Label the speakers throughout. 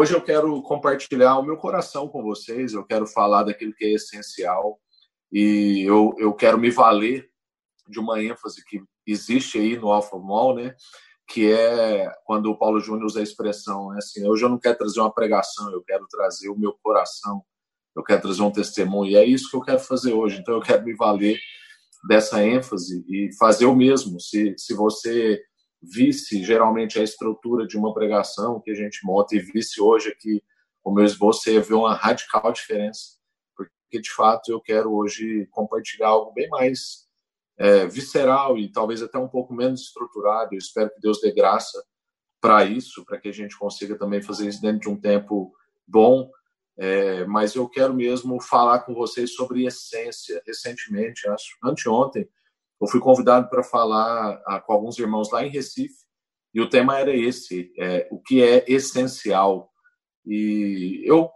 Speaker 1: Hoje eu quero compartilhar o meu coração com vocês, eu quero falar daquilo que é essencial e eu, eu quero me valer de uma ênfase que existe aí no Alpha Mall, né? que é quando o Paulo Júnior usa a expressão, né, assim, hoje eu não quero trazer uma pregação, eu quero trazer o meu coração, eu quero trazer um testemunho, e é isso que eu quero fazer hoje, então eu quero me valer dessa ênfase e fazer o mesmo, se, se você visse geralmente a estrutura de uma pregação que a gente monta e visse hoje aqui o meu esboço, você ver uma radical diferença, porque de fato eu quero hoje compartilhar algo bem mais é, visceral e talvez até um pouco menos estruturado. Eu espero que Deus dê graça para isso, para que a gente consiga também fazer isso dentro de um tempo bom. É, mas eu quero mesmo falar com vocês sobre essência. Recentemente, acho, anteontem, eu fui convidado para falar a, com alguns irmãos lá em Recife e o tema era esse: é, o que é essencial. E eu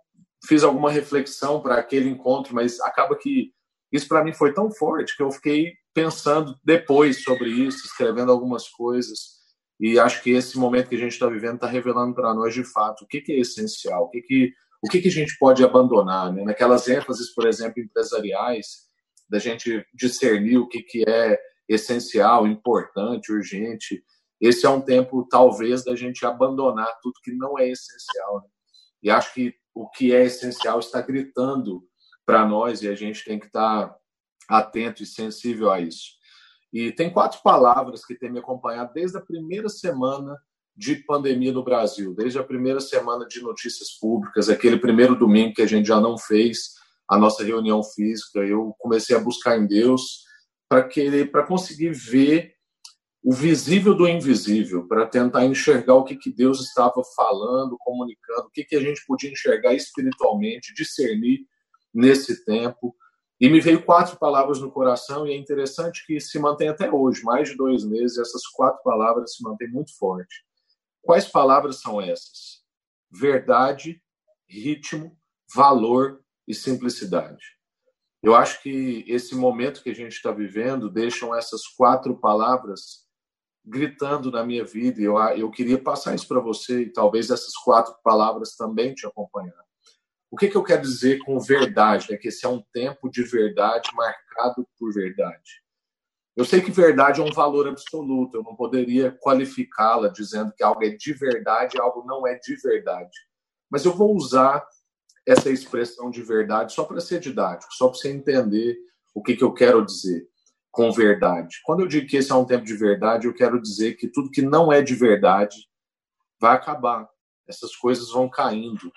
Speaker 1: fiz alguma reflexão para aquele encontro, mas acaba que isso para mim foi tão forte que eu fiquei pensando depois sobre isso, escrevendo algumas coisas. E acho que esse momento que a gente está vivendo está revelando para nós, de fato, o que, que é essencial, o que, que, o que, que a gente pode abandonar. Né? Naquelas ênfases, por exemplo, empresariais, da gente discernir o que, que é essencial, importante, urgente. Esse é um tempo, talvez, da gente abandonar tudo que não é essencial. Né? E acho que o que é essencial está gritando para nós e a gente tem que estar tá atento e sensível a isso. E tem quatro palavras que têm me acompanhado desde a primeira semana de pandemia no Brasil, desde a primeira semana de notícias públicas, aquele primeiro domingo que a gente já não fez a nossa reunião física, eu comecei a buscar em Deus para querer, para conseguir ver o visível do invisível, para tentar enxergar o que, que Deus estava falando, comunicando, o que, que a gente podia enxergar espiritualmente, discernir nesse tempo. E me veio quatro palavras no coração, e é interessante que se mantém até hoje, mais de dois meses, essas quatro palavras se mantêm muito forte. Quais palavras são essas? Verdade, ritmo, valor e simplicidade. Eu acho que esse momento que a gente está vivendo deixam essas quatro palavras gritando na minha vida. E eu, eu queria passar isso para você e talvez essas quatro palavras também te acompanhar. O que, que eu quero dizer com verdade? É que esse é um tempo de verdade marcado por verdade. Eu sei que verdade é um valor absoluto, eu não poderia qualificá-la dizendo que algo é de verdade algo não é de verdade. Mas eu vou usar essa expressão de verdade só para ser didático, só para você entender o que, que eu quero dizer com verdade. Quando eu digo que esse é um tempo de verdade, eu quero dizer que tudo que não é de verdade vai acabar. Essas coisas vão caindo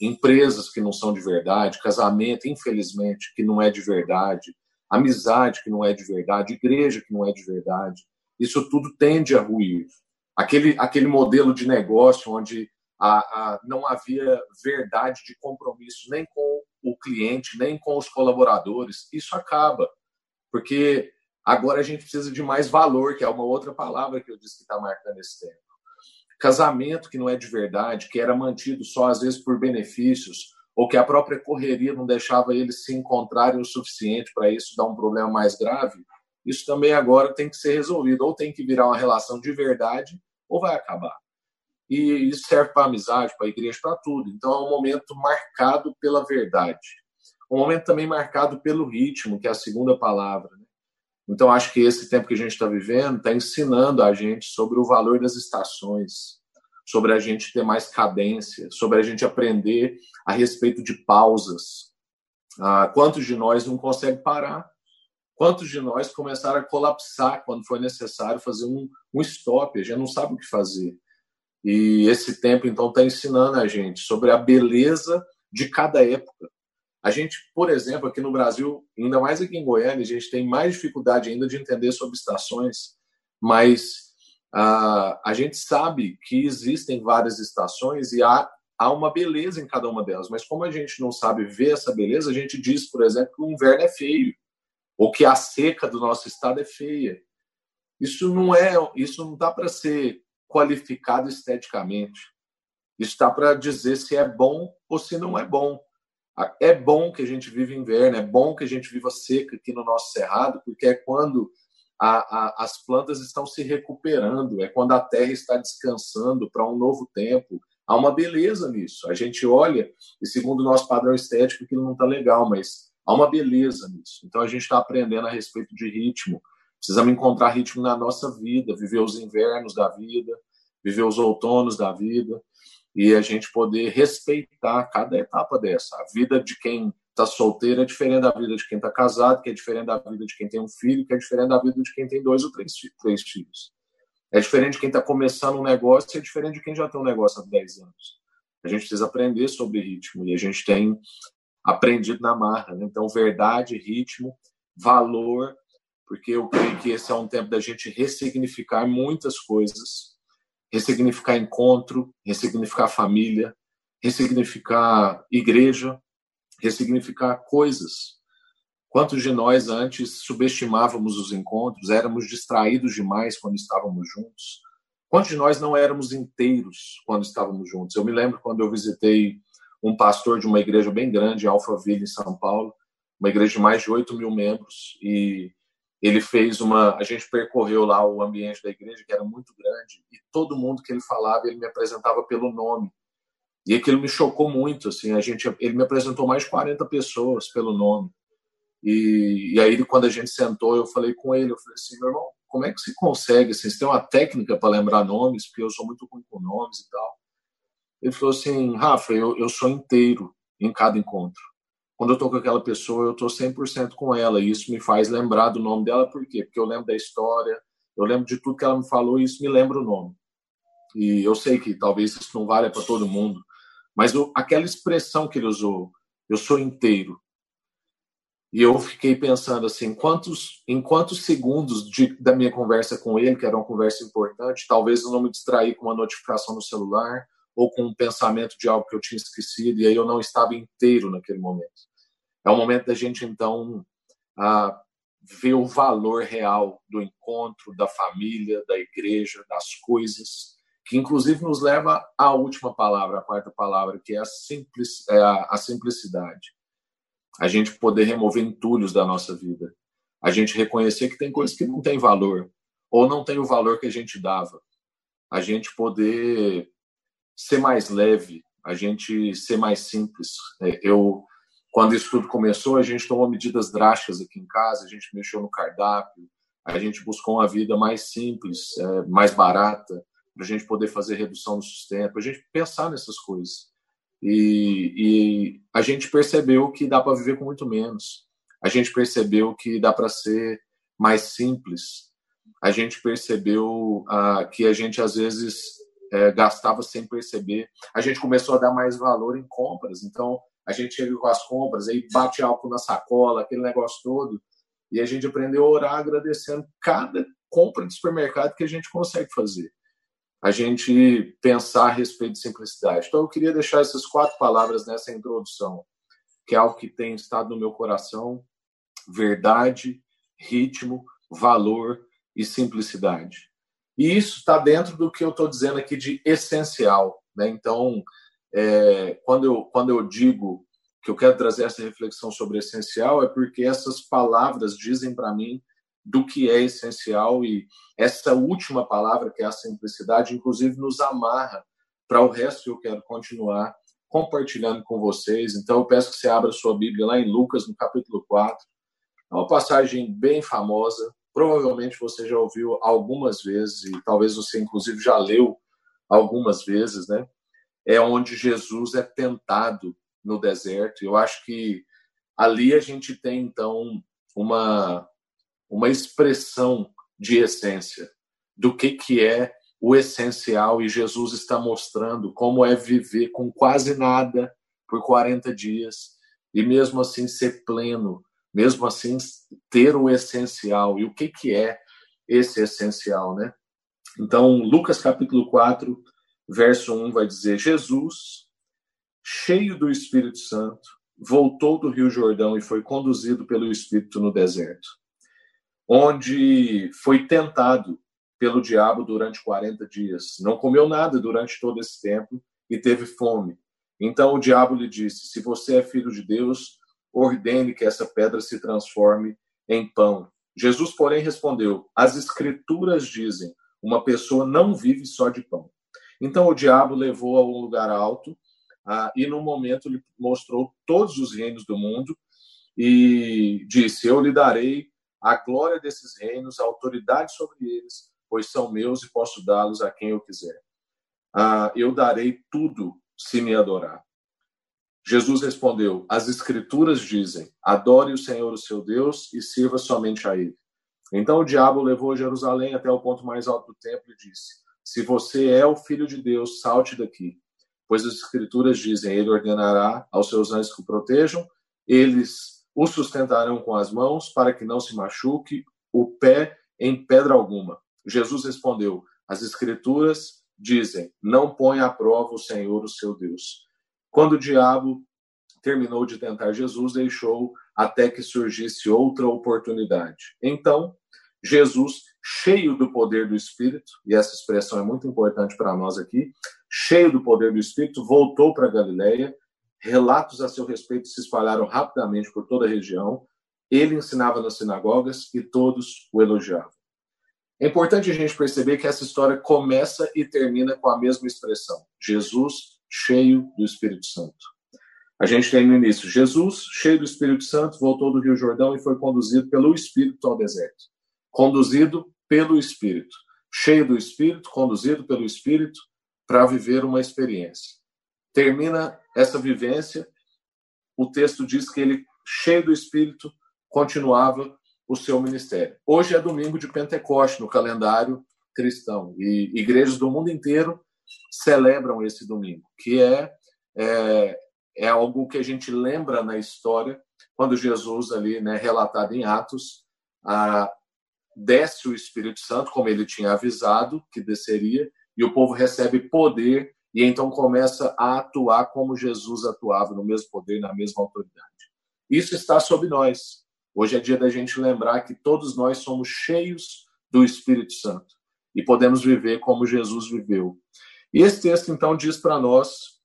Speaker 1: empresas que não são de verdade, casamento, infelizmente, que não é de verdade, amizade que não é de verdade, igreja que não é de verdade. Isso tudo tende a ruir. Aquele, aquele modelo de negócio onde a, a, não havia verdade de compromisso nem com o cliente, nem com os colaboradores, isso acaba. Porque agora a gente precisa de mais valor, que é uma outra palavra que eu disse que está marcando esse tempo casamento que não é de verdade, que era mantido só às vezes por benefícios, ou que a própria correria não deixava eles se encontrarem o suficiente para isso dar um problema mais grave, isso também agora tem que ser resolvido, ou tem que virar uma relação de verdade, ou vai acabar. E isso serve para amizade, para a igreja, para tudo. Então é um momento marcado pela verdade. Um momento também marcado pelo ritmo, que é a segunda palavra. Né? Então, acho que esse tempo que a gente está vivendo está ensinando a gente sobre o valor das estações, sobre a gente ter mais cadência, sobre a gente aprender a respeito de pausas. Ah, quantos de nós não conseguem parar? Quantos de nós começaram a colapsar quando foi necessário fazer um, um stop? A gente não sabe o que fazer. E esse tempo, então, está ensinando a gente sobre a beleza de cada época. A gente, por exemplo, aqui no Brasil, ainda mais aqui em Goiânia, a gente tem mais dificuldade ainda de entender sobre estações, mas uh, a gente sabe que existem várias estações e há, há uma beleza em cada uma delas, mas como a gente não sabe ver essa beleza, a gente diz, por exemplo, que o inverno é feio, ou que a seca do nosso estado é feia. Isso não é, isso não dá para ser qualificado esteticamente. Está para dizer se é bom ou se não é bom. É bom que a gente viva inverno, é bom que a gente viva seca aqui no nosso cerrado, porque é quando a, a, as plantas estão se recuperando, é quando a terra está descansando para um novo tempo, há uma beleza nisso. A gente olha e, segundo o nosso padrão estético, aquilo não está legal, mas há uma beleza nisso. Então, a gente está aprendendo a respeito de ritmo. Precisamos encontrar ritmo na nossa vida, viver os invernos da vida, viver os outonos da vida e a gente poder respeitar cada etapa dessa. A vida de quem está solteiro é diferente da vida de quem está casado, que é diferente da vida de quem tem um filho, que é diferente da vida de quem tem dois ou três, três filhos. É diferente de quem está começando um negócio, é diferente de quem já tem um negócio há 10 anos. A gente precisa aprender sobre ritmo e a gente tem aprendido na marra. Né? Então, verdade, ritmo, valor, porque eu creio que esse é um tempo da gente ressignificar muitas coisas, ressignificar encontro, ressignificar família, ressignificar igreja, ressignificar coisas. Quantos de nós antes subestimávamos os encontros, éramos distraídos demais quando estávamos juntos? Quantos de nós não éramos inteiros quando estávamos juntos? Eu me lembro quando eu visitei um pastor de uma igreja bem grande, Alphaville, em São Paulo, uma igreja de mais de 8 mil membros, e ele fez uma. A gente percorreu lá o ambiente da igreja, que era muito grande, e todo mundo que ele falava, ele me apresentava pelo nome. E aquilo me chocou muito, assim, a gente, ele me apresentou mais de 40 pessoas pelo nome. E, e aí, quando a gente sentou, eu falei com ele, eu falei assim, meu irmão, como é que você consegue? Assim, você tem uma técnica para lembrar nomes? Porque eu sou muito ruim com nomes e tal. Ele falou assim, Rafa, eu, eu sou inteiro em cada encontro. Quando eu estou com aquela pessoa, eu estou 100% com ela. E isso me faz lembrar do nome dela, por quê? Porque eu lembro da história, eu lembro de tudo que ela me falou e isso me lembra o nome. E eu sei que talvez isso não valha para todo mundo, mas eu, aquela expressão que ele usou, eu sou inteiro, e eu fiquei pensando assim, quantos, em quantos segundos de, da minha conversa com ele, que era uma conversa importante, talvez eu não me distraí com uma notificação no celular ou com um pensamento de algo que eu tinha esquecido, e aí eu não estava inteiro naquele momento. É o momento da gente, então, a ver o valor real do encontro, da família, da igreja, das coisas, que inclusive nos leva à última palavra, a quarta palavra, que é a, simples, é a, a simplicidade. A gente poder remover entulhos da nossa vida, a gente reconhecer que tem coisas que não têm valor ou não tem o valor que a gente dava, a gente poder ser mais leve, a gente ser mais simples. É, eu, quando isso tudo começou, a gente tomou medidas drásticas aqui em casa, a gente mexeu no cardápio, a gente buscou uma vida mais simples, é, mais barata, para a gente poder fazer redução no sustento, a gente pensar nessas coisas. E, e a gente percebeu que dá para viver com muito menos. A gente percebeu que dá para ser mais simples. A gente percebeu ah, que a gente às vezes é, gastava sem perceber. A gente começou a dar mais valor em compras. Então a gente chega com as compras, aí bate álcool na sacola, aquele negócio todo. E a gente aprendeu a orar agradecendo cada compra de supermercado que a gente consegue fazer a gente pensar a respeito de simplicidade. Então, eu queria deixar essas quatro palavras nessa introdução, que é algo que tem estado no meu coração: verdade, ritmo, valor e simplicidade. E isso está dentro do que eu estou dizendo aqui de essencial. Né? Então, é, quando, eu, quando eu digo que eu quero trazer essa reflexão sobre essencial, é porque essas palavras dizem para mim do que é essencial e essa última palavra, que é a simplicidade, inclusive nos amarra para o resto que eu quero continuar compartilhando com vocês. Então eu peço que você abra sua Bíblia lá em Lucas, no capítulo 4. É uma passagem bem famosa, provavelmente você já ouviu algumas vezes e talvez você inclusive já leu algumas vezes, né? É onde Jesus é tentado no deserto. Eu acho que ali a gente tem então uma uma expressão de essência do que, que é o essencial e Jesus está mostrando como é viver com quase nada por 40 dias e mesmo assim ser pleno, mesmo assim ter o essencial. E o que, que é esse essencial, né? Então, Lucas capítulo 4, verso 1 vai dizer: Jesus, cheio do Espírito Santo, voltou do Rio Jordão e foi conduzido pelo Espírito no deserto onde foi tentado pelo diabo durante 40 dias. Não comeu nada durante todo esse tempo e teve fome. Então o diabo lhe disse: Se você é filho de Deus, ordene que essa pedra se transforme em pão. Jesus, porém, respondeu: As Escrituras dizem: Uma pessoa não vive só de pão. Então o diabo levou a um lugar alto ah, e no momento lhe mostrou todos os reinos do mundo e disse: Eu lhe darei a glória desses reinos, a autoridade sobre eles, pois são meus e posso dá-los a quem eu quiser. Ah, eu darei tudo se me adorar. Jesus respondeu: As Escrituras dizem: Adore o Senhor, o seu Deus, e sirva somente a Ele. Então o diabo levou Jerusalém até o ponto mais alto do templo e disse: Se você é o filho de Deus, salte daqui. Pois as Escrituras dizem: Ele ordenará aos seus anjos que o protejam, eles o sustentarão com as mãos, para que não se machuque o pé em pedra alguma. Jesus respondeu: As Escrituras dizem: Não põe à prova o Senhor, o seu Deus. Quando o diabo terminou de tentar Jesus, deixou até que surgisse outra oportunidade. Então, Jesus, cheio do poder do Espírito, e essa expressão é muito importante para nós aqui, cheio do poder do Espírito, voltou para Galiléia. Relatos a seu respeito se espalharam rapidamente por toda a região. Ele ensinava nas sinagogas e todos o elogiavam. É importante a gente perceber que essa história começa e termina com a mesma expressão: Jesus cheio do Espírito Santo. A gente tem no início Jesus, cheio do Espírito Santo, voltou do Rio Jordão e foi conduzido pelo Espírito ao deserto. Conduzido pelo Espírito. Cheio do Espírito, conduzido pelo Espírito para viver uma experiência. Termina essa vivência, o texto diz que ele, cheio do Espírito, continuava o seu ministério. Hoje é domingo de Pentecoste no calendário cristão e igrejas do mundo inteiro celebram esse domingo, que é, é, é algo que a gente lembra na história, quando Jesus, ali, né, relatado em Atos, a, desce o Espírito Santo, como ele tinha avisado que desceria, e o povo recebe poder e então começa a atuar como Jesus atuava, no mesmo poder, na mesma autoridade. Isso está sobre nós. Hoje é dia da gente lembrar que todos nós somos cheios do Espírito Santo e podemos viver como Jesus viveu. E esse texto, então, diz para nós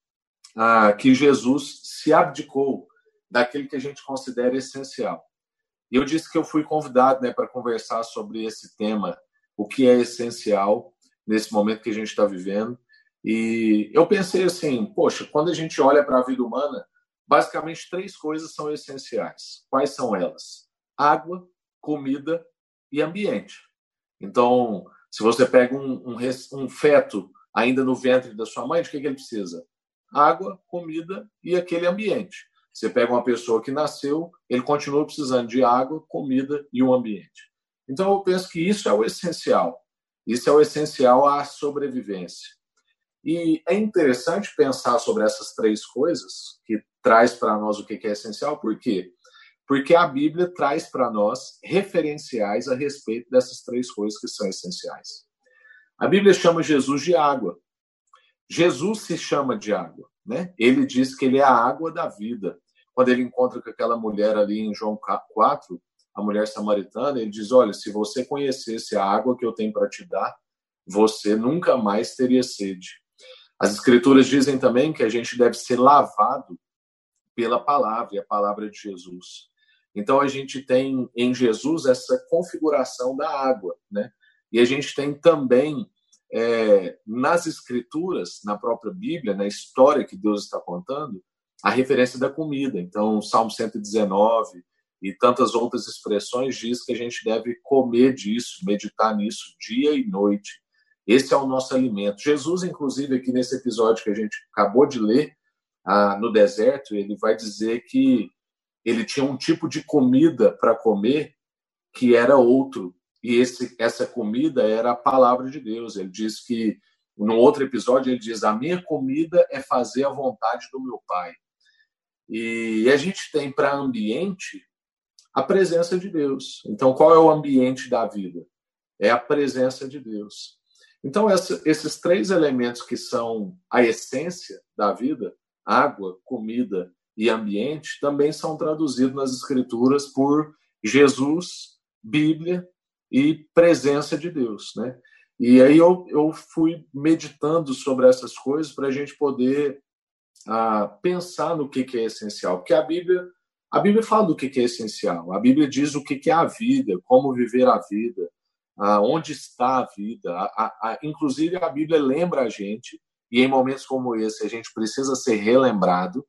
Speaker 1: ah, que Jesus se abdicou daquilo que a gente considera essencial. E eu disse que eu fui convidado né, para conversar sobre esse tema, o que é essencial nesse momento que a gente está vivendo. E eu pensei assim, poxa, quando a gente olha para a vida humana, basicamente três coisas são essenciais. Quais são elas? Água, comida e ambiente. Então, se você pega um, um, um feto ainda no ventre da sua mãe, de que, que ele precisa? Água, comida e aquele ambiente. Você pega uma pessoa que nasceu, ele continua precisando de água, comida e um ambiente. Então, eu penso que isso é o essencial. Isso é o essencial à sobrevivência. E é interessante pensar sobre essas três coisas, que traz para nós o que é essencial, por quê? Porque a Bíblia traz para nós referenciais a respeito dessas três coisas que são essenciais. A Bíblia chama Jesus de água. Jesus se chama de água, né? Ele diz que ele é a água da vida. Quando ele encontra com aquela mulher ali em João 4, a mulher samaritana, ele diz: Olha, se você conhecesse a água que eu tenho para te dar, você nunca mais teria sede. As Escrituras dizem também que a gente deve ser lavado pela palavra, e a palavra de Jesus. Então a gente tem em Jesus essa configuração da água, né? E a gente tem também é, nas escrituras, na própria Bíblia, na história que Deus está contando, a referência da comida. Então, Salmo 119 e tantas outras expressões diz que a gente deve comer disso, meditar nisso dia e noite. Esse é o nosso alimento. Jesus, inclusive, aqui nesse episódio que a gente acabou de ler, ah, no deserto, ele vai dizer que ele tinha um tipo de comida para comer que era outro e esse, essa comida era a palavra de Deus. Ele diz que, no outro episódio, ele diz: A minha comida é fazer a vontade do meu Pai. E a gente tem para ambiente a presença de Deus. Então, qual é o ambiente da vida? É a presença de Deus. Então, essa, esses três elementos que são a essência da vida água, comida e ambiente também são traduzidos nas Escrituras por Jesus, Bíblia e presença de Deus, né? E aí eu, eu fui meditando sobre essas coisas para a gente poder ah, pensar no que, que é essencial, porque a Bíblia a Bíblia fala do que, que é essencial, a Bíblia diz o que, que é a vida, como viver a vida, ah, onde está a vida. A, a, a, inclusive, a Bíblia lembra a gente, e em momentos como esse, a gente precisa ser relembrado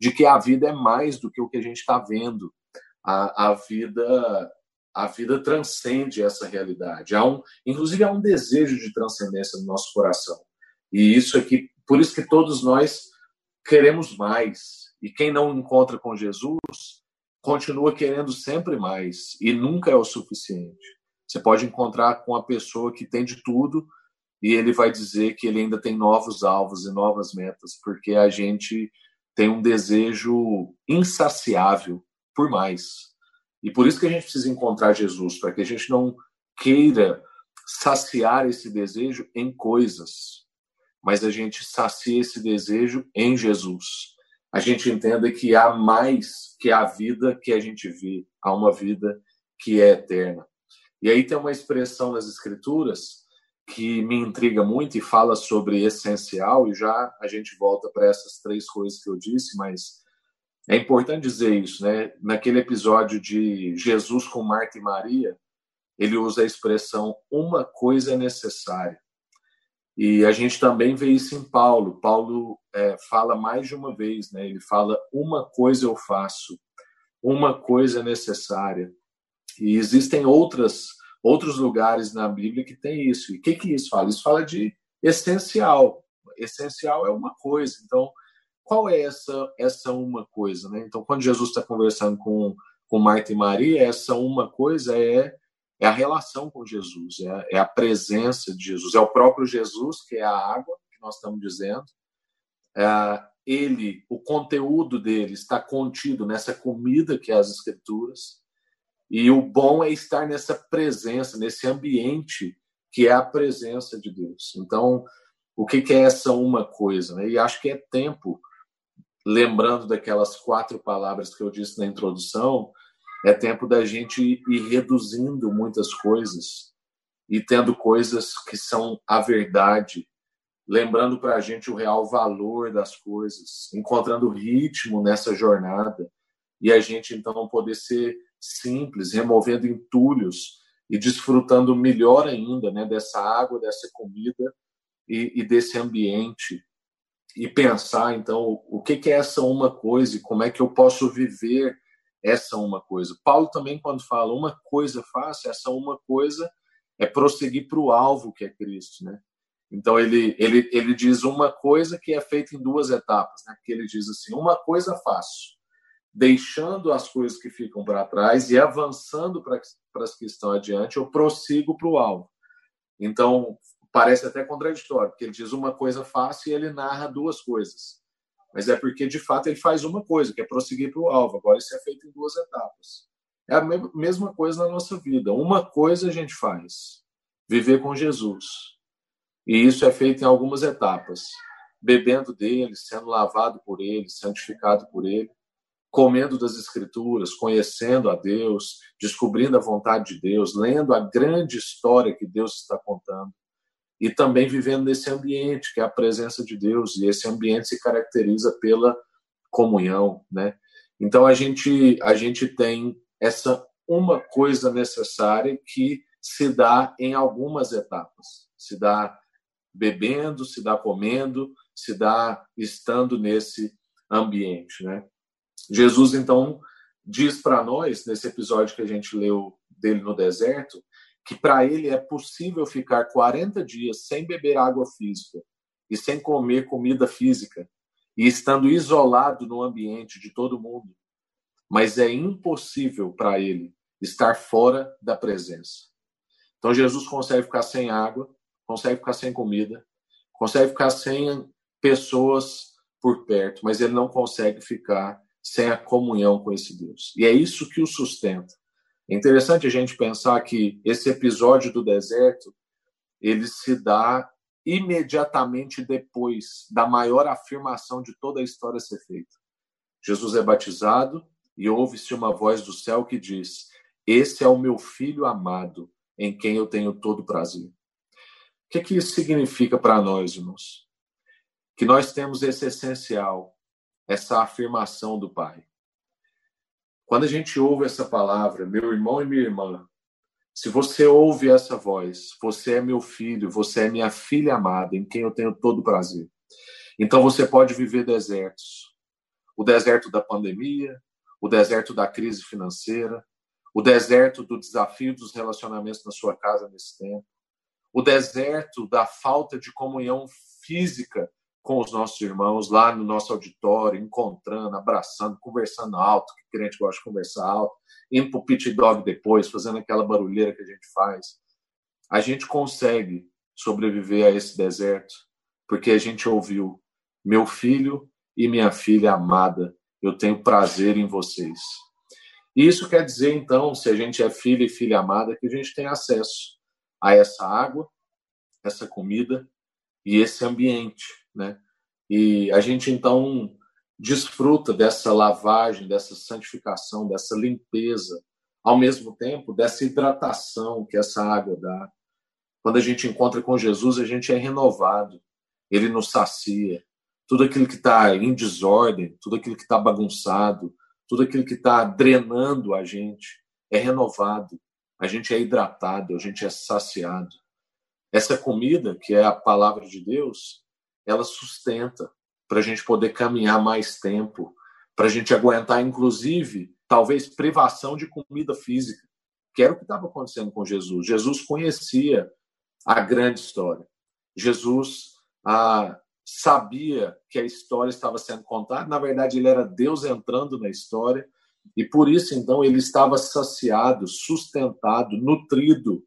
Speaker 1: de que a vida é mais do que o que a gente está vendo. A, a vida a vida transcende essa realidade. Há um, inclusive há um desejo de transcendência no nosso coração. E isso aqui, por isso que todos nós queremos mais. E quem não encontra com Jesus continua querendo sempre mais e nunca é o suficiente. Você pode encontrar com a pessoa que tem de tudo e ele vai dizer que ele ainda tem novos alvos e novas metas, porque a gente tem um desejo insaciável por mais. E por isso que a gente precisa encontrar Jesus, para que a gente não queira saciar esse desejo em coisas, mas a gente sacia esse desejo em Jesus. A gente entenda que há mais que a vida que a gente vê, há uma vida que é eterna. E aí tem uma expressão nas Escrituras que me intriga muito e fala sobre essencial, e já a gente volta para essas três coisas que eu disse, mas é importante dizer isso, né? Naquele episódio de Jesus com Marta e Maria, ele usa a expressão uma coisa é necessária. E a gente também vê isso em Paulo. Paulo é, fala mais de uma vez, né? Ele fala uma coisa eu faço, uma coisa é necessária. E existem outras outros lugares na Bíblia que tem isso. E o que que isso fala? Isso fala de essencial. Essencial é uma coisa. Então qual é essa essa uma coisa, né? Então, quando Jesus está conversando com com Marta e Maria, essa uma coisa é é a relação com Jesus, é a, é a presença de Jesus, é o próprio Jesus que é a água que nós estamos dizendo. É, ele, o conteúdo dele está contido nessa comida que é as Escrituras. E o bom é estar nessa presença, nesse ambiente que é a presença de Deus. Então, o que, que é essa uma coisa? Né? E acho que é tempo lembrando daquelas quatro palavras que eu disse na introdução, é tempo da gente ir reduzindo muitas coisas e tendo coisas que são a verdade, lembrando para a gente o real valor das coisas, encontrando ritmo nessa jornada e a gente então poder ser simples, removendo entulhos e desfrutando melhor ainda né, dessa água, dessa comida e, e desse ambiente e pensar, então, o que, é essa uma coisa e como é que eu posso viver essa uma coisa. Paulo também, quando fala uma coisa fácil, essa uma coisa é prosseguir para o alvo que é Cristo, né? Então ele, ele, ele diz uma coisa que é feita em duas etapas, né? Que ele diz assim, uma coisa fácil, deixando as coisas que ficam para trás e avançando para as que estão adiante, eu prossigo para o alvo. Então parece até contraditório, porque ele diz uma coisa fácil e ele narra duas coisas. Mas é porque, de fato, ele faz uma coisa, que é prosseguir para o alvo. Agora, isso é feito em duas etapas. É a mesma coisa na nossa vida. Uma coisa a gente faz, viver com Jesus. E isso é feito em algumas etapas. Bebendo dele, sendo lavado por ele, santificado por ele, comendo das Escrituras, conhecendo a Deus, descobrindo a vontade de Deus, lendo a grande história que Deus está contando e também vivendo nesse ambiente que é a presença de Deus e esse ambiente se caracteriza pela comunhão, né? Então a gente a gente tem essa uma coisa necessária que se dá em algumas etapas. Se dá bebendo, se dá comendo, se dá estando nesse ambiente, né? Jesus então diz para nós nesse episódio que a gente leu dele no deserto que para ele é possível ficar 40 dias sem beber água física e sem comer comida física e estando isolado no ambiente de todo mundo. Mas é impossível para ele estar fora da presença. Então Jesus consegue ficar sem água, consegue ficar sem comida, consegue ficar sem pessoas por perto, mas ele não consegue ficar sem a comunhão com esse Deus. E é isso que o sustenta. É interessante a gente pensar que esse episódio do deserto ele se dá imediatamente depois da maior afirmação de toda a história ser feita. Jesus é batizado e ouve-se uma voz do céu que diz: Esse é o meu filho amado, em quem eu tenho todo prazer. O que, que isso significa para nós, irmãos? Que nós temos esse essencial, essa afirmação do Pai. Quando a gente ouve essa palavra, meu irmão e minha irmã, Se você ouve essa voz, você é meu filho, você é minha filha amada, em quem eu tenho todo prazer. Então você pode viver desertos. O deserto da pandemia, o deserto da crise financeira, o deserto do desafio dos relacionamentos na sua casa nesse tempo, o deserto da falta de comunhão física com os nossos irmãos lá no nosso auditório, encontrando, abraçando, conversando alto, que crente gosta de conversar alto, indo para o pit dog depois, fazendo aquela barulheira que a gente faz. A gente consegue sobreviver a esse deserto porque a gente ouviu: meu filho e minha filha amada, eu tenho prazer em vocês. E isso quer dizer, então, se a gente é filho e filha amada, que a gente tem acesso a essa água, essa comida e esse ambiente, né? E a gente, então, desfruta dessa lavagem, dessa santificação, dessa limpeza, ao mesmo tempo dessa hidratação que essa água dá. Quando a gente encontra com Jesus, a gente é renovado, ele nos sacia. Tudo aquilo que está em desordem, tudo aquilo que está bagunçado, tudo aquilo que está drenando a gente é renovado, a gente é hidratado, a gente é saciado. Essa comida, que é a palavra de Deus, ela sustenta para a gente poder caminhar mais tempo, para a gente aguentar, inclusive, talvez privação de comida física, que era o que estava acontecendo com Jesus. Jesus conhecia a grande história. Jesus ah, sabia que a história estava sendo contada. Na verdade, ele era Deus entrando na história. E por isso, então, ele estava saciado, sustentado, nutrido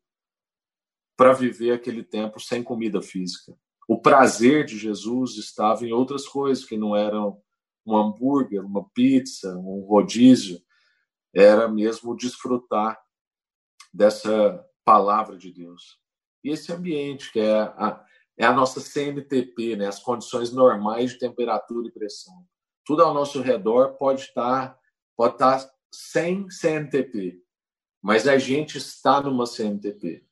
Speaker 1: para viver aquele tempo sem comida física. O prazer de Jesus estava em outras coisas que não eram um hambúrguer, uma pizza, um rodízio. Era mesmo desfrutar dessa palavra de Deus. E esse ambiente que é a, é a nossa CNTP, né? as condições normais de temperatura e pressão. Tudo ao nosso redor pode estar, pode estar sem CNTP, mas a gente está numa CNTP.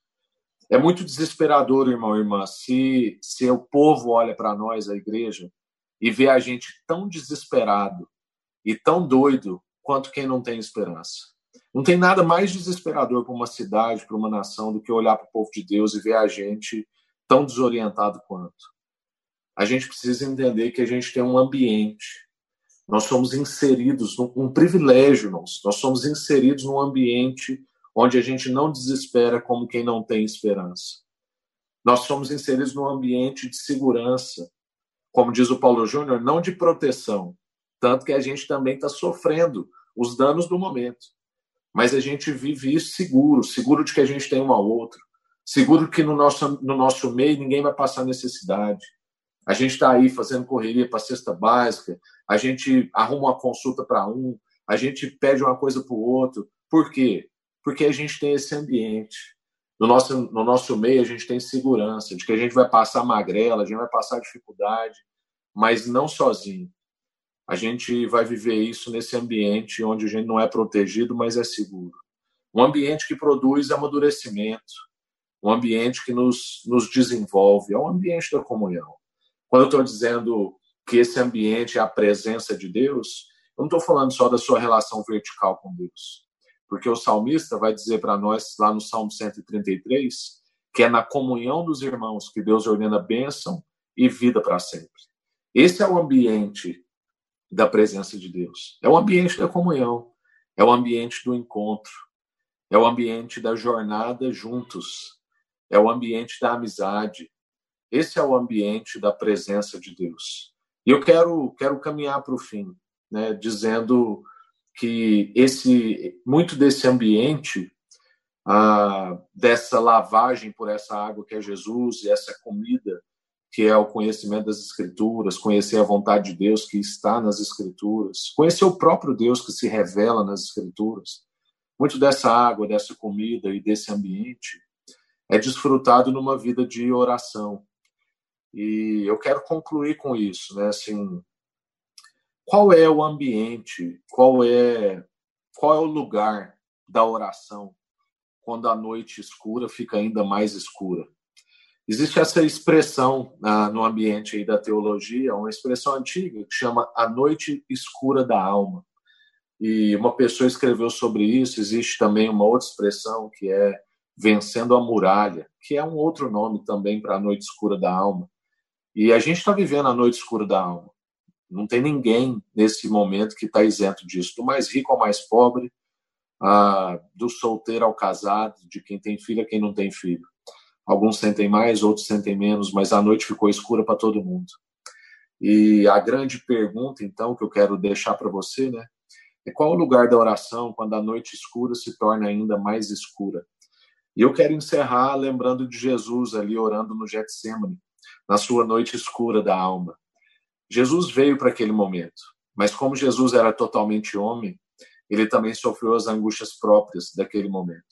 Speaker 1: É muito desesperador, irmão e irmã, se, se o povo olha para nós, a igreja, e vê a gente tão desesperado e tão doido quanto quem não tem esperança. Não tem nada mais desesperador para uma cidade, para uma nação, do que olhar para o povo de Deus e ver a gente tão desorientado quanto. A gente precisa entender que a gente tem um ambiente. Nós somos inseridos num um privilégio, nós, nós somos inseridos num ambiente onde a gente não desespera como quem não tem esperança. Nós somos inseridos num ambiente de segurança, como diz o Paulo Júnior, não de proteção, tanto que a gente também está sofrendo os danos do momento. Mas a gente vive isso seguro, seguro de que a gente tem um ao outro, seguro que no nosso, no nosso meio ninguém vai passar necessidade. A gente está aí fazendo correria para a cesta básica, a gente arruma uma consulta para um, a gente pede uma coisa para o outro. Por quê? Porque a gente tem esse ambiente. No nosso, no nosso meio, a gente tem segurança de que a gente vai passar magrela, a gente vai passar dificuldade, mas não sozinho. A gente vai viver isso nesse ambiente onde a gente não é protegido, mas é seguro. Um ambiente que produz amadurecimento, um ambiente que nos, nos desenvolve, é um ambiente da comunhão. Quando eu estou dizendo que esse ambiente é a presença de Deus, eu não estou falando só da sua relação vertical com Deus. Porque o salmista vai dizer para nós, lá no Salmo 133, que é na comunhão dos irmãos que Deus ordena bênção e vida para sempre. Esse é o ambiente da presença de Deus. É o ambiente da comunhão, é o ambiente do encontro, é o ambiente da jornada juntos, é o ambiente da amizade. Esse é o ambiente da presença de Deus. E eu quero, quero caminhar para o fim, né, dizendo que esse muito desse ambiente, ah, dessa lavagem por essa água que é Jesus e essa comida que é o conhecimento das Escrituras, conhecer a vontade de Deus que está nas Escrituras, conhecer o próprio Deus que se revela nas Escrituras. Muito dessa água, dessa comida e desse ambiente é desfrutado numa vida de oração. E eu quero concluir com isso, né? Assim, qual é o ambiente, qual é qual é o lugar da oração quando a noite escura fica ainda mais escura? Existe essa expressão ah, no ambiente da teologia, uma expressão antiga que chama a noite escura da alma. E uma pessoa escreveu sobre isso. Existe também uma outra expressão que é vencendo a muralha, que é um outro nome também para a noite escura da alma. E a gente está vivendo a noite escura da alma. Não tem ninguém nesse momento que está isento disso, do mais rico ao mais pobre, ah, do solteiro ao casado, de quem tem filho a quem não tem filho. Alguns sentem mais, outros sentem menos, mas a noite ficou escura para todo mundo. E a grande pergunta, então, que eu quero deixar para você, né, é qual o lugar da oração quando a noite escura se torna ainda mais escura? E eu quero encerrar lembrando de Jesus ali orando no Getsemane, na sua noite escura da alma. Jesus veio para aquele momento, mas como Jesus era totalmente homem, ele também sofreu as angústias próprias daquele momento.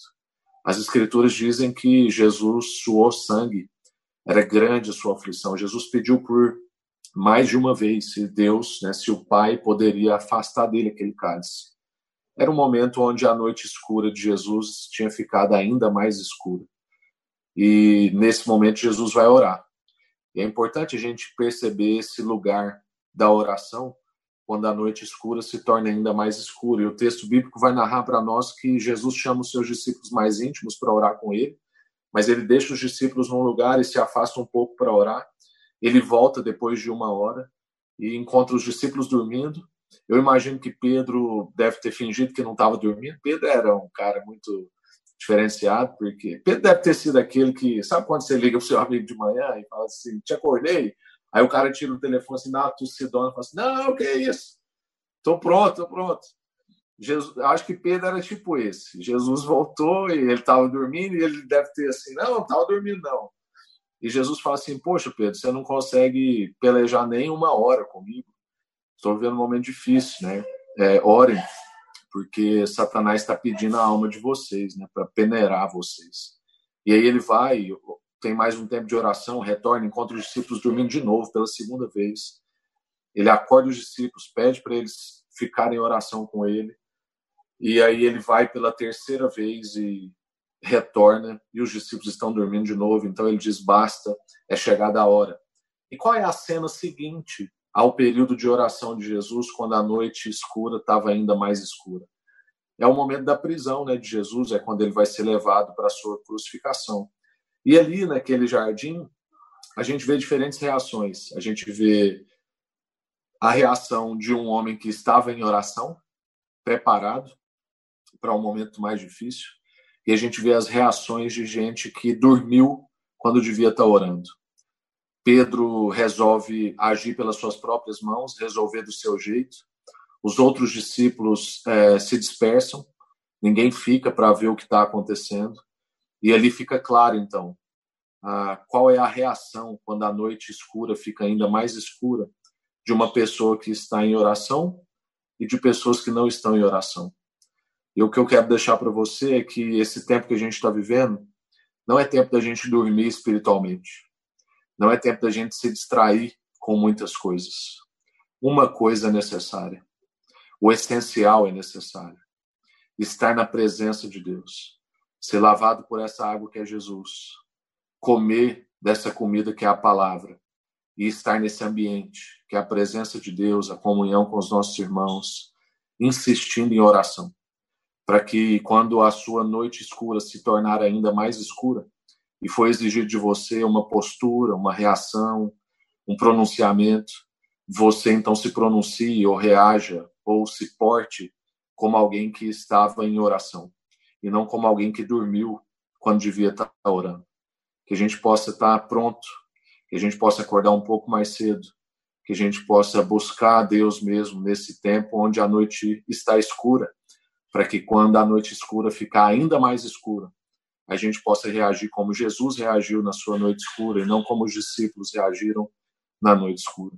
Speaker 1: As escrituras dizem que Jesus suou sangue, era grande a sua aflição. Jesus pediu por mais de uma vez se Deus, né, se o Pai poderia afastar dele aquele cálice. Era um momento onde a noite escura de Jesus tinha ficado ainda mais escura. E nesse momento Jesus vai orar. E é importante a gente perceber esse lugar da oração quando a noite escura se torna ainda mais escura. E o texto bíblico vai narrar para nós que Jesus chama os seus discípulos mais íntimos para orar com ele, mas ele deixa os discípulos num lugar e se afasta um pouco para orar. Ele volta depois de uma hora e encontra os discípulos dormindo. Eu imagino que Pedro deve ter fingido que não estava dormindo. Pedro era um cara muito diferenciado, porque Pedro deve ter sido aquele que, sabe quando você liga para o seu amigo de manhã e fala assim, te acordei? Aí o cara tira o telefone assim, na tossidona, fala assim, não, que é isso? Tô pronto, tô pronto. Jesus, acho que Pedro era tipo esse. Jesus voltou e ele estava dormindo e ele deve ter assim, não, não estava dormindo não. E Jesus fala assim: Poxa, Pedro, você não consegue pelejar nem uma hora comigo. Estou vivendo um momento difícil, né? É, orem, porque Satanás está pedindo a alma de vocês, né? Para peneirar vocês. E aí ele vai, tem mais um tempo de oração, retorna, encontra os discípulos dormindo de novo pela segunda vez. Ele acorda os discípulos, pede para eles ficarem em oração com ele. E aí ele vai pela terceira vez e retorna e os discípulos estão dormindo de novo, então ele diz: basta, é chegada a hora. E qual é a cena seguinte ao período de oração de Jesus, quando a noite escura estava ainda mais escura? É o momento da prisão né, de Jesus, é quando ele vai ser levado para a sua crucificação. E ali, naquele jardim, a gente vê diferentes reações. A gente vê a reação de um homem que estava em oração, preparado para um momento mais difícil e a gente vê as reações de gente que dormiu quando devia estar orando. Pedro resolve agir pelas suas próprias mãos, resolver do seu jeito. Os outros discípulos é, se dispersam, ninguém fica para ver o que está acontecendo. E ali fica claro, então, qual é a reação quando a noite escura fica ainda mais escura de uma pessoa que está em oração e de pessoas que não estão em oração. E o que eu quero deixar para você é que esse tempo que a gente está vivendo não é tempo da gente dormir espiritualmente. Não é tempo da gente se distrair com muitas coisas. Uma coisa é necessária. O essencial é necessário. Estar na presença de Deus. Ser lavado por essa água que é Jesus. Comer dessa comida que é a palavra. E estar nesse ambiente que é a presença de Deus, a comunhão com os nossos irmãos, insistindo em oração para que quando a sua noite escura se tornar ainda mais escura e for exigido de você uma postura, uma reação, um pronunciamento, você então se pronuncie ou reaja ou se porte como alguém que estava em oração e não como alguém que dormiu quando devia estar orando. Que a gente possa estar pronto, que a gente possa acordar um pouco mais cedo, que a gente possa buscar a Deus mesmo nesse tempo onde a noite está escura para que quando a noite escura ficar ainda mais escura, a gente possa reagir como Jesus reagiu na sua noite escura e não como os discípulos reagiram na noite escura.